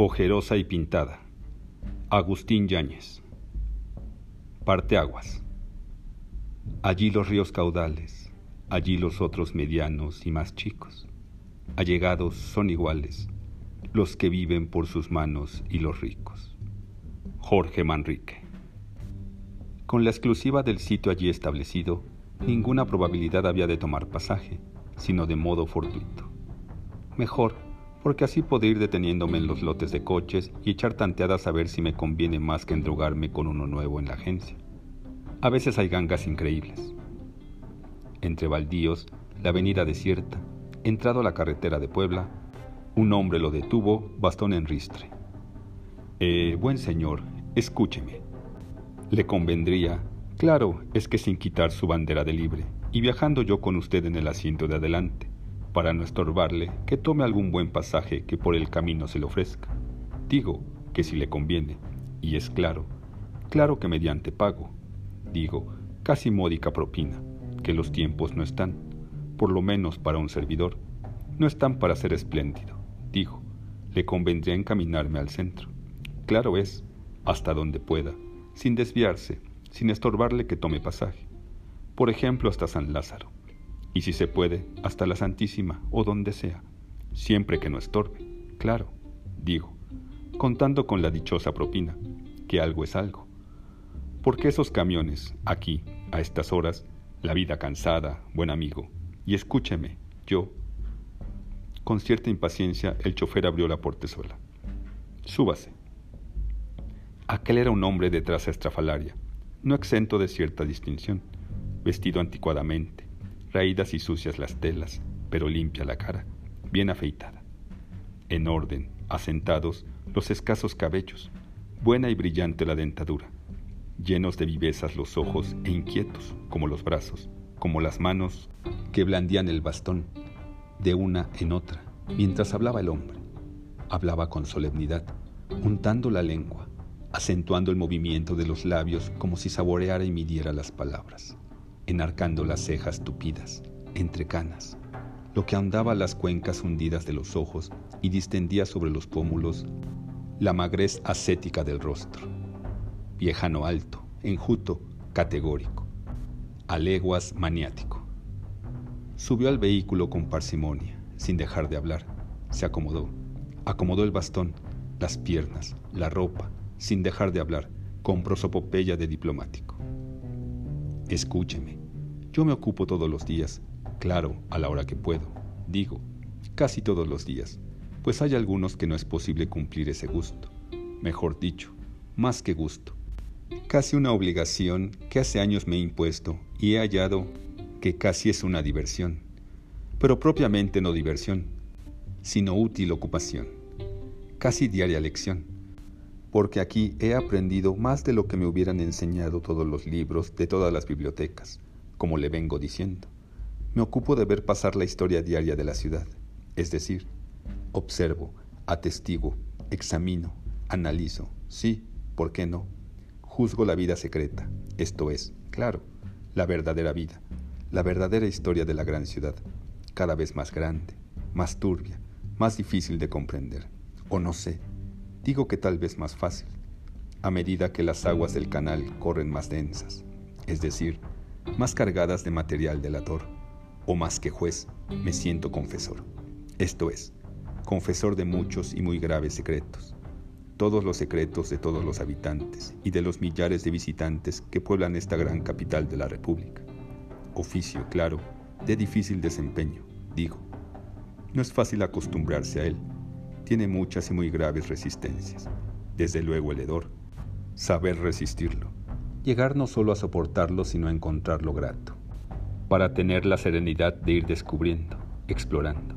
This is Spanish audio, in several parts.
Ojerosa y pintada. Agustín Yáñez. Parteaguas. Allí los ríos caudales, allí los otros medianos y más chicos. Allegados son iguales los que viven por sus manos y los ricos. Jorge Manrique. Con la exclusiva del sitio allí establecido, ninguna probabilidad había de tomar pasaje, sino de modo fortuito. Mejor porque así podré ir deteniéndome en los lotes de coches y echar tanteadas a ver si me conviene más que endrogarme con uno nuevo en la agencia. A veces hay gangas increíbles. Entre baldíos, la avenida desierta, entrado a la carretera de Puebla, un hombre lo detuvo, bastón en ristre. Eh, buen señor, escúcheme. Le convendría, claro, es que sin quitar su bandera de libre, y viajando yo con usted en el asiento de adelante, para no estorbarle, que tome algún buen pasaje que por el camino se le ofrezca. Digo que si le conviene, y es claro, claro que mediante pago. Digo, casi módica propina, que los tiempos no están, por lo menos para un servidor, no están para ser espléndido. Digo, le convendría encaminarme al centro. Claro es, hasta donde pueda, sin desviarse, sin estorbarle que tome pasaje. Por ejemplo, hasta San Lázaro y si se puede, hasta la Santísima o donde sea, siempre que no estorbe, claro, digo, contando con la dichosa propina, que algo es algo. Porque esos camiones, aquí, a estas horas, la vida cansada, buen amigo, y escúcheme, yo. Con cierta impaciencia, el chofer abrió la portezuela. Súbase. Aquel era un hombre de traza estrafalaria, no exento de cierta distinción, vestido anticuadamente, raídas y sucias las telas, pero limpia la cara, bien afeitada. En orden, asentados, los escasos cabellos, buena y brillante la dentadura, llenos de vivezas los ojos e inquietos como los brazos, como las manos que blandían el bastón de una en otra, mientras hablaba el hombre. Hablaba con solemnidad, untando la lengua, acentuando el movimiento de los labios como si saboreara y midiera las palabras enarcando las cejas tupidas, entre canas, lo que ahondaba las cuencas hundidas de los ojos y distendía sobre los pómulos la magrez ascética del rostro. Viejano alto, enjuto, categórico, a leguas maniático. Subió al vehículo con parsimonia, sin dejar de hablar. Se acomodó, acomodó el bastón, las piernas, la ropa, sin dejar de hablar, con prosopopeya de diplomático. Escúcheme, yo me ocupo todos los días, claro, a la hora que puedo, digo, casi todos los días, pues hay algunos que no es posible cumplir ese gusto, mejor dicho, más que gusto, casi una obligación que hace años me he impuesto y he hallado que casi es una diversión, pero propiamente no diversión, sino útil ocupación, casi diaria lección, porque aquí he aprendido más de lo que me hubieran enseñado todos los libros de todas las bibliotecas como le vengo diciendo. Me ocupo de ver pasar la historia diaria de la ciudad, es decir, observo, atestigo, examino, analizo, sí, ¿por qué no? Juzgo la vida secreta, esto es, claro, la verdadera vida, la verdadera historia de la gran ciudad, cada vez más grande, más turbia, más difícil de comprender, o no sé, digo que tal vez más fácil, a medida que las aguas del canal corren más densas, es decir, más cargadas de material delator, o más que juez, me siento confesor. Esto es, confesor de muchos y muy graves secretos, todos los secretos de todos los habitantes y de los millares de visitantes que pueblan esta gran capital de la República. Oficio, claro, de difícil desempeño, digo. No es fácil acostumbrarse a él, tiene muchas y muy graves resistencias, desde luego el hedor, saber resistirlo llegar no solo a soportarlo, sino a encontrarlo grato, para tener la serenidad de ir descubriendo, explorando,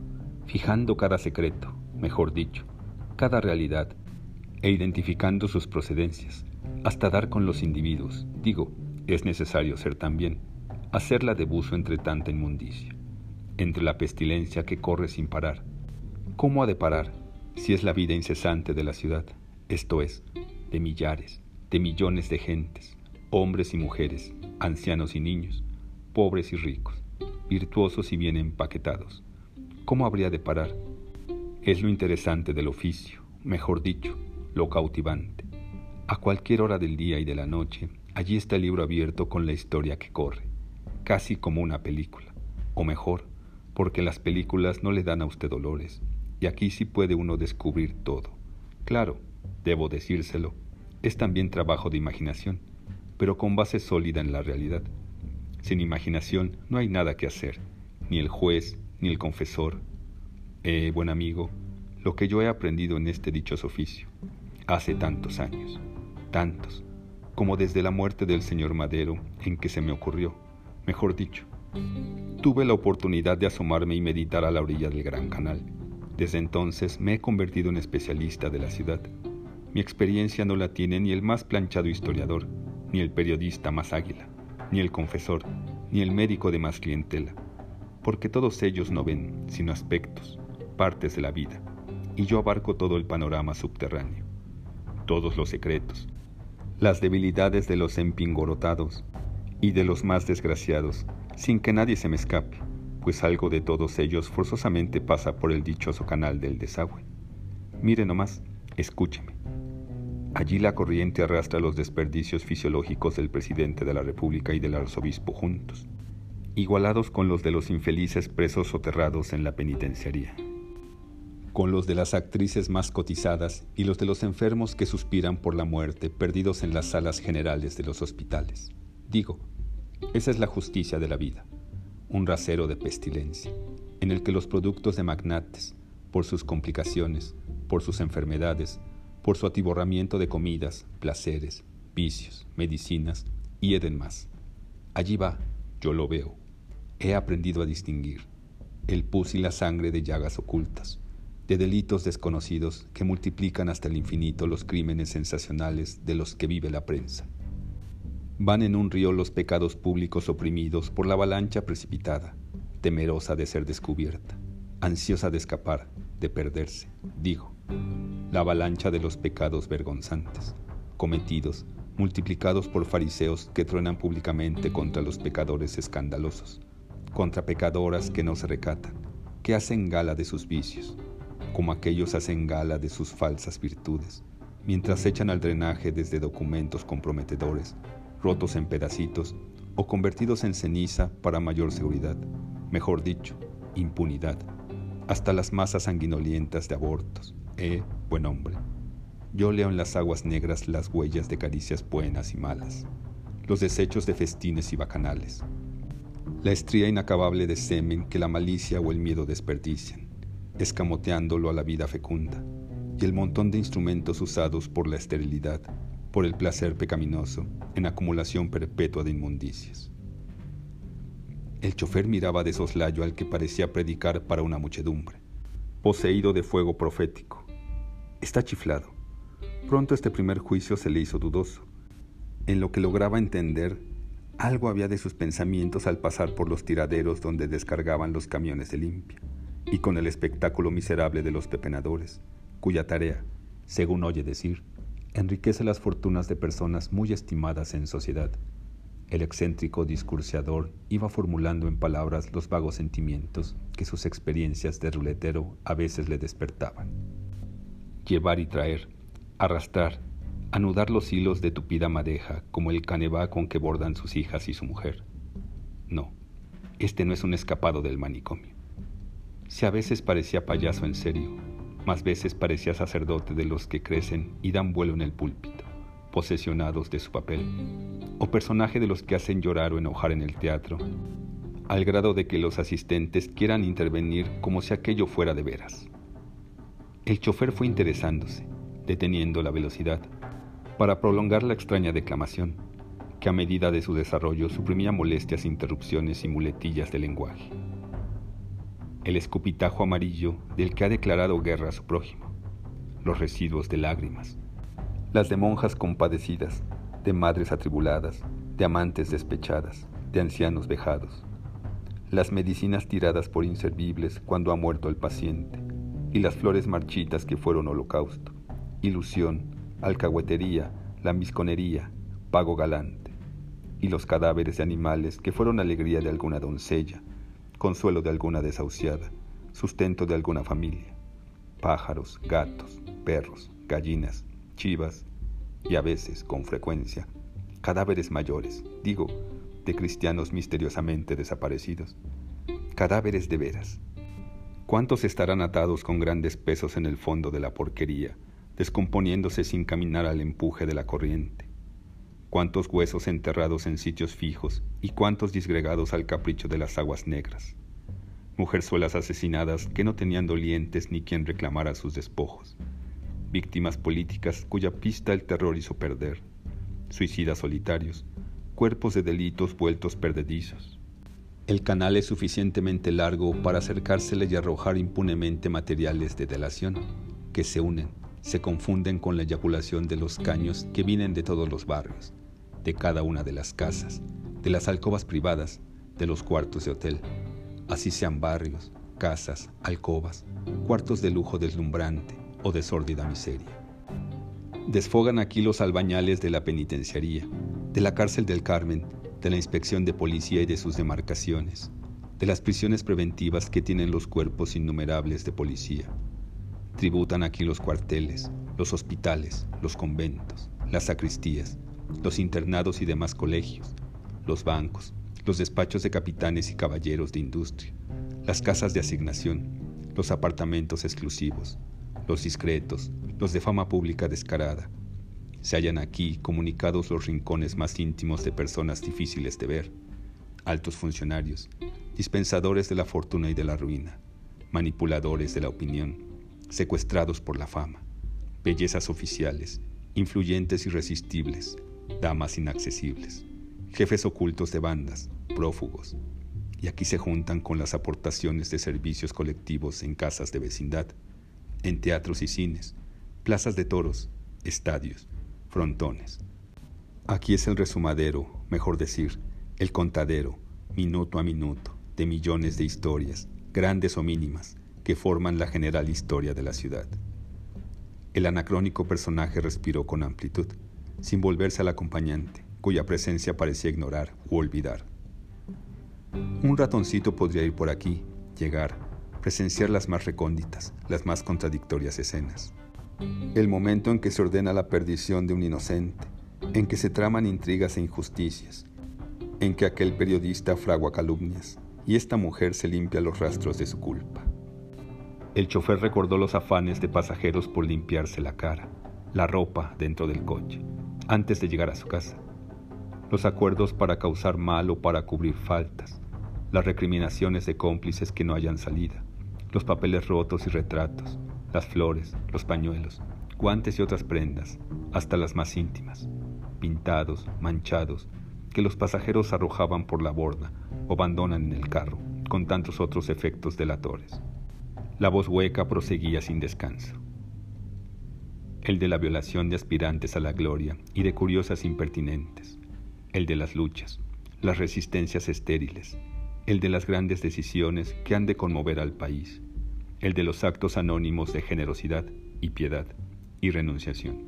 fijando cada secreto, mejor dicho, cada realidad, e identificando sus procedencias, hasta dar con los individuos. Digo, es necesario ser también, hacerla de buzo entre tanta inmundicia, entre la pestilencia que corre sin parar. ¿Cómo ha de parar si es la vida incesante de la ciudad, esto es, de millares, de millones de gentes, hombres y mujeres, ancianos y niños, pobres y ricos, virtuosos y bien empaquetados. ¿Cómo habría de parar? Es lo interesante del oficio, mejor dicho, lo cautivante. A cualquier hora del día y de la noche, allí está el libro abierto con la historia que corre, casi como una película, o mejor, porque las películas no le dan a usted dolores, y aquí sí puede uno descubrir todo. Claro, debo decírselo, es también trabajo de imaginación, pero con base sólida en la realidad. Sin imaginación no hay nada que hacer, ni el juez, ni el confesor. Eh, buen amigo, lo que yo he aprendido en este dichoso oficio, hace tantos años, tantos, como desde la muerte del señor Madero en que se me ocurrió, mejor dicho, tuve la oportunidad de asomarme y meditar a la orilla del Gran Canal. Desde entonces me he convertido en especialista de la ciudad. Mi experiencia no la tiene ni el más planchado historiador, ni el periodista más águila, ni el confesor, ni el médico de más clientela, porque todos ellos no ven sino aspectos, partes de la vida, y yo abarco todo el panorama subterráneo, todos los secretos, las debilidades de los empingorotados y de los más desgraciados, sin que nadie se me escape, pues algo de todos ellos forzosamente pasa por el dichoso canal del desagüe. Mire nomás, escúcheme. Allí la corriente arrastra los desperdicios fisiológicos del presidente de la República y del arzobispo juntos, igualados con los de los infelices presos soterrados en la penitenciaría con los de las actrices más cotizadas y los de los enfermos que suspiran por la muerte perdidos en las salas generales de los hospitales. Digo, esa es la justicia de la vida, un rasero de pestilencia, en el que los productos de magnates, por sus complicaciones, por sus enfermedades, por su atiborramiento de comidas, placeres, vicios, medicinas, hieden más. Allí va, yo lo veo. He aprendido a distinguir el pus y la sangre de llagas ocultas, de delitos desconocidos que multiplican hasta el infinito los crímenes sensacionales de los que vive la prensa. Van en un río los pecados públicos oprimidos por la avalancha precipitada, temerosa de ser descubierta, ansiosa de escapar, de perderse, digo, la avalancha de los pecados vergonzantes, cometidos, multiplicados por fariseos que truenan públicamente contra los pecadores escandalosos, contra pecadoras que no se recatan, que hacen gala de sus vicios, como aquellos hacen gala de sus falsas virtudes, mientras echan al drenaje desde documentos comprometedores, rotos en pedacitos o convertidos en ceniza para mayor seguridad, mejor dicho, impunidad, hasta las masas sanguinolientas de abortos. Eh, buen hombre, yo leo en las aguas negras las huellas de caricias buenas y malas, los desechos de festines y bacanales, la estría inacabable de semen que la malicia o el miedo desperdician, escamoteándolo a la vida fecunda, y el montón de instrumentos usados por la esterilidad, por el placer pecaminoso, en acumulación perpetua de inmundicias. El chofer miraba de soslayo al que parecía predicar para una muchedumbre, poseído de fuego profético. Está chiflado. Pronto este primer juicio se le hizo dudoso. En lo que lograba entender, algo había de sus pensamientos al pasar por los tiraderos donde descargaban los camiones de limpia y con el espectáculo miserable de los pepenadores, cuya tarea, según oye decir, enriquece las fortunas de personas muy estimadas en sociedad. El excéntrico discursiador iba formulando en palabras los vagos sentimientos que sus experiencias de ruletero a veces le despertaban. Llevar y traer, arrastrar, anudar los hilos de tupida madeja como el canevá con que bordan sus hijas y su mujer. No, este no es un escapado del manicomio. Si a veces parecía payaso en serio, más veces parecía sacerdote de los que crecen y dan vuelo en el púlpito, posesionados de su papel, o personaje de los que hacen llorar o enojar en el teatro, al grado de que los asistentes quieran intervenir como si aquello fuera de veras. El chofer fue interesándose, deteniendo la velocidad, para prolongar la extraña declamación, que a medida de su desarrollo suprimía molestias, interrupciones y muletillas de lenguaje. El escupitajo amarillo del que ha declarado guerra a su prójimo, los residuos de lágrimas, las de monjas compadecidas, de madres atribuladas, de amantes despechadas, de ancianos vejados, las medicinas tiradas por inservibles cuando ha muerto el paciente, y las flores marchitas que fueron holocausto, ilusión, alcahuetería, lambisconería, pago galante, y los cadáveres de animales que fueron alegría de alguna doncella, consuelo de alguna desahuciada, sustento de alguna familia, pájaros, gatos, perros, gallinas, chivas y a veces, con frecuencia, cadáveres mayores, digo, de cristianos misteriosamente desaparecidos. Cadáveres de veras. ¿Cuántos estarán atados con grandes pesos en el fondo de la porquería, descomponiéndose sin caminar al empuje de la corriente? ¿Cuántos huesos enterrados en sitios fijos y cuántos disgregados al capricho de las aguas negras? Mujerzuelas asesinadas que no tenían dolientes ni quien reclamara sus despojos. Víctimas políticas cuya pista el terror hizo perder. Suicidas solitarios, cuerpos de delitos vueltos perdedizos. El canal es suficientemente largo para acercársele y arrojar impunemente materiales de delación, que se unen, se confunden con la eyaculación de los caños que vienen de todos los barrios, de cada una de las casas, de las alcobas privadas, de los cuartos de hotel, así sean barrios, casas, alcobas, cuartos de lujo deslumbrante o de sórdida miseria. Desfogan aquí los albañales de la penitenciaría, de la cárcel del Carmen, de la inspección de policía y de sus demarcaciones, de las prisiones preventivas que tienen los cuerpos innumerables de policía. Tributan aquí los cuarteles, los hospitales, los conventos, las sacristías, los internados y demás colegios, los bancos, los despachos de capitanes y caballeros de industria, las casas de asignación, los apartamentos exclusivos, los discretos, los de fama pública descarada. Se hallan aquí comunicados los rincones más íntimos de personas difíciles de ver, altos funcionarios, dispensadores de la fortuna y de la ruina, manipuladores de la opinión, secuestrados por la fama, bellezas oficiales, influyentes irresistibles, damas inaccesibles, jefes ocultos de bandas, prófugos, y aquí se juntan con las aportaciones de servicios colectivos en casas de vecindad, en teatros y cines, plazas de toros, estadios, frontones. Aquí es el resumadero, mejor decir, el contadero, minuto a minuto, de millones de historias, grandes o mínimas, que forman la general historia de la ciudad. El anacrónico personaje respiró con amplitud, sin volverse al acompañante, cuya presencia parecía ignorar u olvidar. Un ratoncito podría ir por aquí, llegar, presenciar las más recónditas, las más contradictorias escenas el momento en que se ordena la perdición de un inocente, en que se traman intrigas e injusticias, en que aquel periodista fragua calumnias y esta mujer se limpia los rastros de su culpa. El chofer recordó los afanes de pasajeros por limpiarse la cara, la ropa dentro del coche, antes de llegar a su casa, los acuerdos para causar mal o para cubrir faltas, las recriminaciones de cómplices que no hayan salida, los papeles rotos y retratos, las flores, los pañuelos, guantes y otras prendas, hasta las más íntimas, pintados, manchados, que los pasajeros arrojaban por la borda o abandonan en el carro, con tantos otros efectos delatores. La voz hueca proseguía sin descanso. El de la violación de aspirantes a la gloria y de curiosas impertinentes. El de las luchas, las resistencias estériles. El de las grandes decisiones que han de conmover al país el de los actos anónimos de generosidad y piedad y renunciación,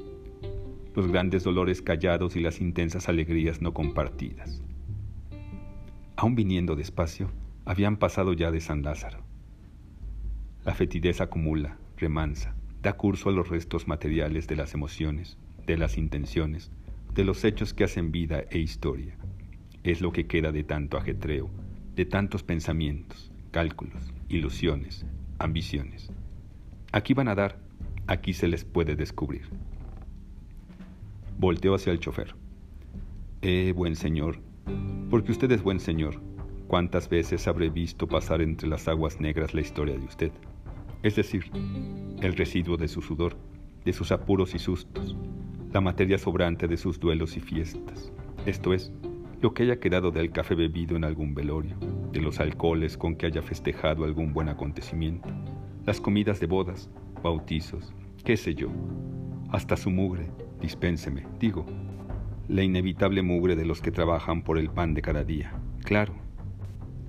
los grandes dolores callados y las intensas alegrías no compartidas. Aún viniendo despacio, habían pasado ya de San Lázaro. La fetidez acumula, remansa, da curso a los restos materiales de las emociones, de las intenciones, de los hechos que hacen vida e historia. Es lo que queda de tanto ajetreo, de tantos pensamientos, cálculos, ilusiones, ambiciones. Aquí van a dar, aquí se les puede descubrir. Volteó hacia el chofer. Eh, buen señor, porque usted es buen señor, ¿cuántas veces habré visto pasar entre las aguas negras la historia de usted? Es decir, el residuo de su sudor, de sus apuros y sustos, la materia sobrante de sus duelos y fiestas. Esto es, lo que haya quedado del café bebido en algún velorio, de los alcoholes con que haya festejado algún buen acontecimiento, las comidas de bodas, bautizos, qué sé yo, hasta su mugre, dispénseme, digo, la inevitable mugre de los que trabajan por el pan de cada día, claro,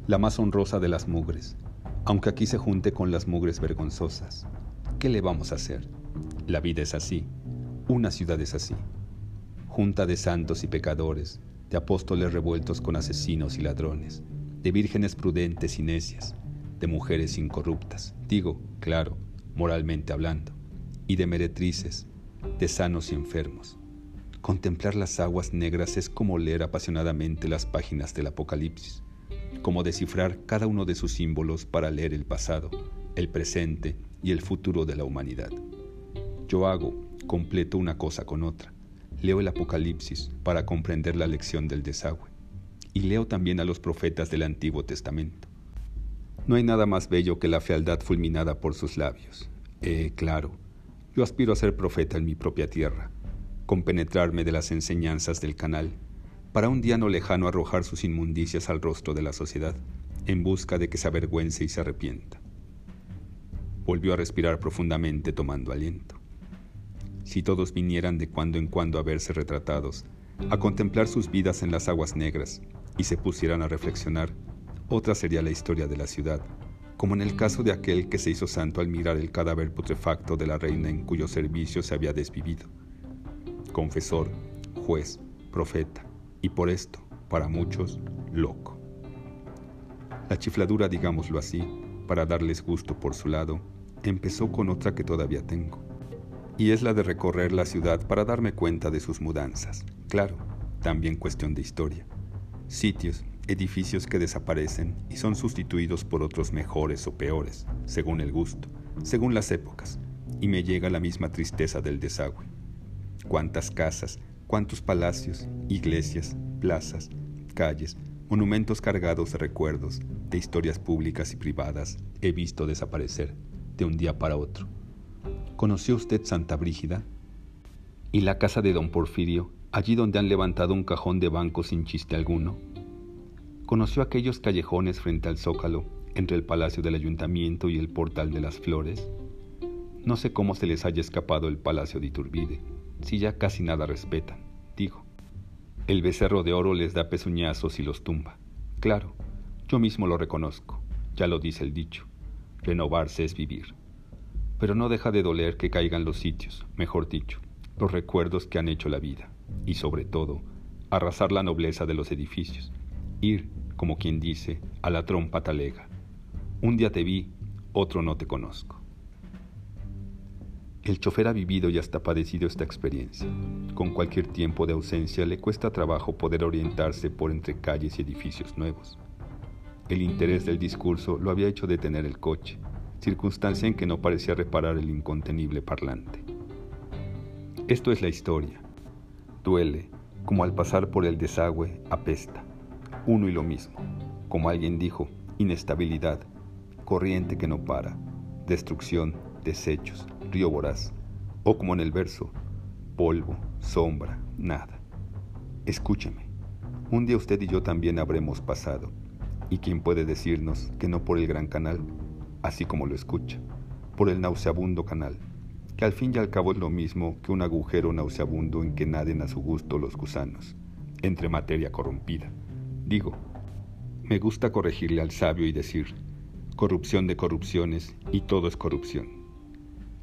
la más honrosa de las mugres, aunque aquí se junte con las mugres vergonzosas. ¿Qué le vamos a hacer? La vida es así, una ciudad es así, junta de santos y pecadores, de apóstoles revueltos con asesinos y ladrones, de vírgenes prudentes y necias, de mujeres incorruptas, digo, claro, moralmente hablando, y de meretrices, de sanos y enfermos. Contemplar las aguas negras es como leer apasionadamente las páginas del Apocalipsis, como descifrar cada uno de sus símbolos para leer el pasado, el presente y el futuro de la humanidad. Yo hago, completo una cosa con otra. Leo el Apocalipsis para comprender la lección del desagüe. Y leo también a los profetas del Antiguo Testamento. No hay nada más bello que la fealdad fulminada por sus labios. Eh, claro, yo aspiro a ser profeta en mi propia tierra, compenetrarme de las enseñanzas del canal, para un día no lejano arrojar sus inmundicias al rostro de la sociedad, en busca de que se avergüence y se arrepienta. Volvió a respirar profundamente tomando aliento. Si todos vinieran de cuando en cuando a verse retratados, a contemplar sus vidas en las aguas negras y se pusieran a reflexionar, otra sería la historia de la ciudad, como en el caso de aquel que se hizo santo al mirar el cadáver putrefacto de la reina en cuyo servicio se había desvivido. Confesor, juez, profeta, y por esto, para muchos, loco. La chifladura, digámoslo así, para darles gusto por su lado, empezó con otra que todavía tengo, y es la de recorrer la ciudad para darme cuenta de sus mudanzas. Claro, también cuestión de historia. Sitios, edificios que desaparecen y son sustituidos por otros mejores o peores, según el gusto, según las épocas, y me llega la misma tristeza del desagüe. Cuántas casas, cuántos palacios, iglesias, plazas, calles, monumentos cargados de recuerdos, de historias públicas y privadas, he visto desaparecer de un día para otro. ¿Conoció usted Santa Brígida? ¿Y la casa de don Porfirio, allí donde han levantado un cajón de banco sin chiste alguno? conoció aquellos callejones frente al zócalo, entre el palacio del ayuntamiento y el portal de las flores. No sé cómo se les haya escapado el palacio de Iturbide, si ya casi nada respetan, digo. El becerro de oro les da pezuñazos y los tumba. Claro, yo mismo lo reconozco, ya lo dice el dicho. Renovarse es vivir. Pero no deja de doler que caigan los sitios, mejor dicho, los recuerdos que han hecho la vida, y sobre todo, arrasar la nobleza de los edificios ir, como quien dice, a la trompa talega. Un día te vi, otro no te conozco. El chofer ha vivido y hasta padecido esta experiencia. Con cualquier tiempo de ausencia le cuesta trabajo poder orientarse por entre calles y edificios nuevos. El interés del discurso lo había hecho detener el coche, circunstancia en que no parecía reparar el incontenible parlante. Esto es la historia. Duele, como al pasar por el desagüe, apesta uno y lo mismo. Como alguien dijo, inestabilidad, corriente que no para, destrucción, desechos, río voraz, o como en el verso, polvo, sombra, nada. Escúcheme, un día usted y yo también habremos pasado, y quién puede decirnos que no por el gran canal, así como lo escucha, por el nauseabundo canal, que al fin y al cabo es lo mismo que un agujero nauseabundo en que naden a su gusto los gusanos, entre materia corrompida. Digo, me gusta corregirle al sabio y decir, corrupción de corrupciones y todo es corrupción.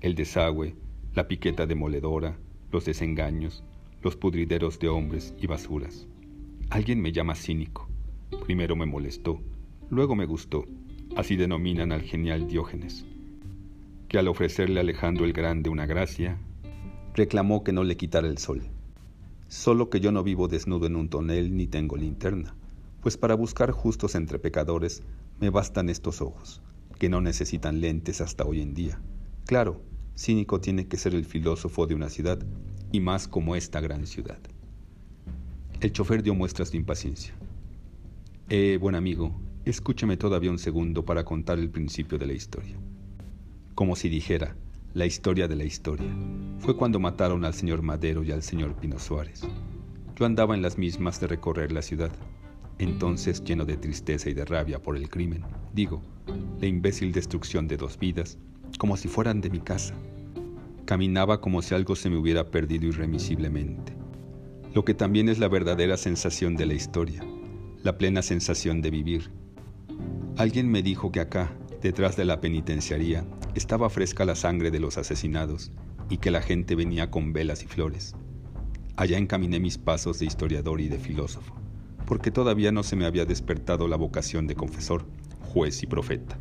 El desagüe, la piqueta demoledora, los desengaños, los pudrideros de hombres y basuras. Alguien me llama cínico. Primero me molestó, luego me gustó. Así denominan al genial Diógenes, que al ofrecerle a Alejandro el Grande una gracia, reclamó que no le quitara el sol. Solo que yo no vivo desnudo en un tonel ni tengo linterna pues para buscar justos entre pecadores me bastan estos ojos, que no necesitan lentes hasta hoy en día. Claro, cínico tiene que ser el filósofo de una ciudad, y más como esta gran ciudad. El chofer dio muestras de impaciencia. Eh, buen amigo, escúcheme todavía un segundo para contar el principio de la historia. Como si dijera, la historia de la historia. Fue cuando mataron al señor Madero y al señor Pino Suárez. Yo andaba en las mismas de recorrer la ciudad entonces, lleno de tristeza y de rabia por el crimen, digo, la imbécil destrucción de dos vidas, como si fueran de mi casa. Caminaba como si algo se me hubiera perdido irremisiblemente. Lo que también es la verdadera sensación de la historia, la plena sensación de vivir. Alguien me dijo que acá, detrás de la penitenciaría, estaba fresca la sangre de los asesinados y que la gente venía con velas y flores. Allá encaminé mis pasos de historiador y de filósofo porque todavía no se me había despertado la vocación de confesor, juez y profeta.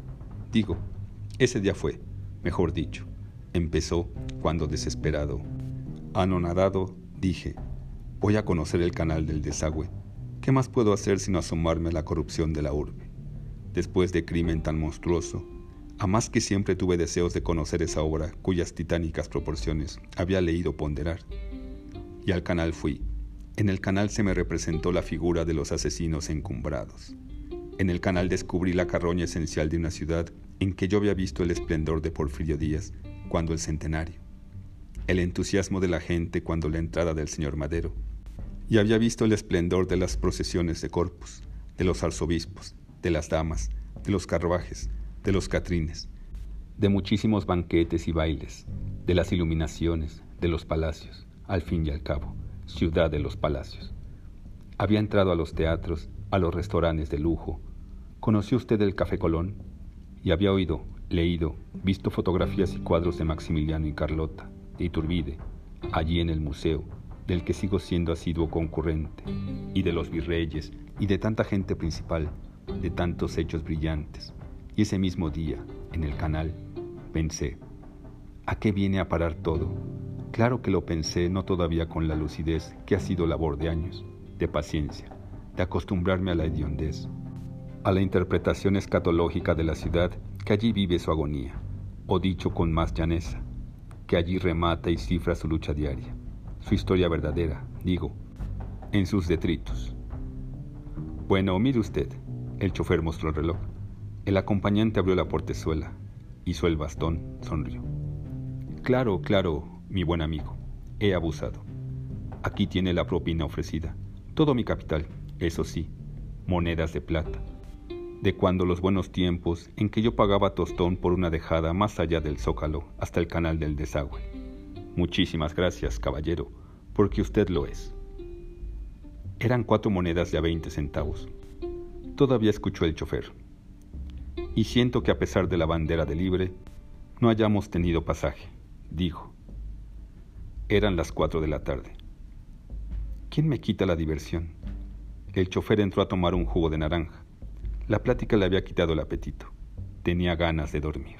Digo, ese día fue, mejor dicho, Empezó cuando desesperado, anonadado, dije, voy a conocer el canal del desagüe. ¿Qué más puedo hacer sino asomarme a la corrupción de la urbe? Después de crimen tan monstruoso, a más que siempre tuve deseos de conocer esa obra cuyas titánicas proporciones había leído ponderar. Y al canal fui. En el canal se me representó la figura de los asesinos encumbrados. En el canal descubrí la carroña esencial de una ciudad en que yo había visto el esplendor de Porfirio Díaz cuando el centenario, el entusiasmo de la gente cuando la entrada del señor Madero, y había visto el esplendor de las procesiones de corpus, de los arzobispos, de las damas, de los carruajes, de los catrines, de muchísimos banquetes y bailes, de las iluminaciones, de los palacios, al fin y al cabo, ciudad de los palacios. Había entrado a los teatros, a los restaurantes de lujo, ¿Conoció usted el Café Colón? Y había oído, leído, visto fotografías y cuadros de Maximiliano y Carlota, de Iturbide, allí en el museo, del que sigo siendo asiduo concurrente, y de los virreyes, y de tanta gente principal, de tantos hechos brillantes. Y ese mismo día, en el canal, pensé, ¿a qué viene a parar todo? Claro que lo pensé no todavía con la lucidez que ha sido labor de años, de paciencia, de acostumbrarme a la hediondez, a la interpretación escatológica de la ciudad que allí vive su agonía, o dicho con más llaneza, que allí remata y cifra su lucha diaria, su historia verdadera, digo, en sus detritos. Bueno, mire usted, el chofer mostró el reloj. El acompañante abrió la portezuela, hizo el bastón, sonrió. Claro, claro, mi buen amigo, he abusado. Aquí tiene la propina ofrecida, todo mi capital, eso sí, monedas de plata de cuando los buenos tiempos en que yo pagaba tostón por una dejada más allá del zócalo hasta el canal del desagüe. Muchísimas gracias, caballero, porque usted lo es. Eran cuatro monedas de a veinte centavos. Todavía escuchó el chofer. Y siento que a pesar de la bandera de libre, no hayamos tenido pasaje, dijo. Eran las cuatro de la tarde. ¿Quién me quita la diversión? El chofer entró a tomar un jugo de naranja. La plática le había quitado el apetito. Tenía ganas de dormir.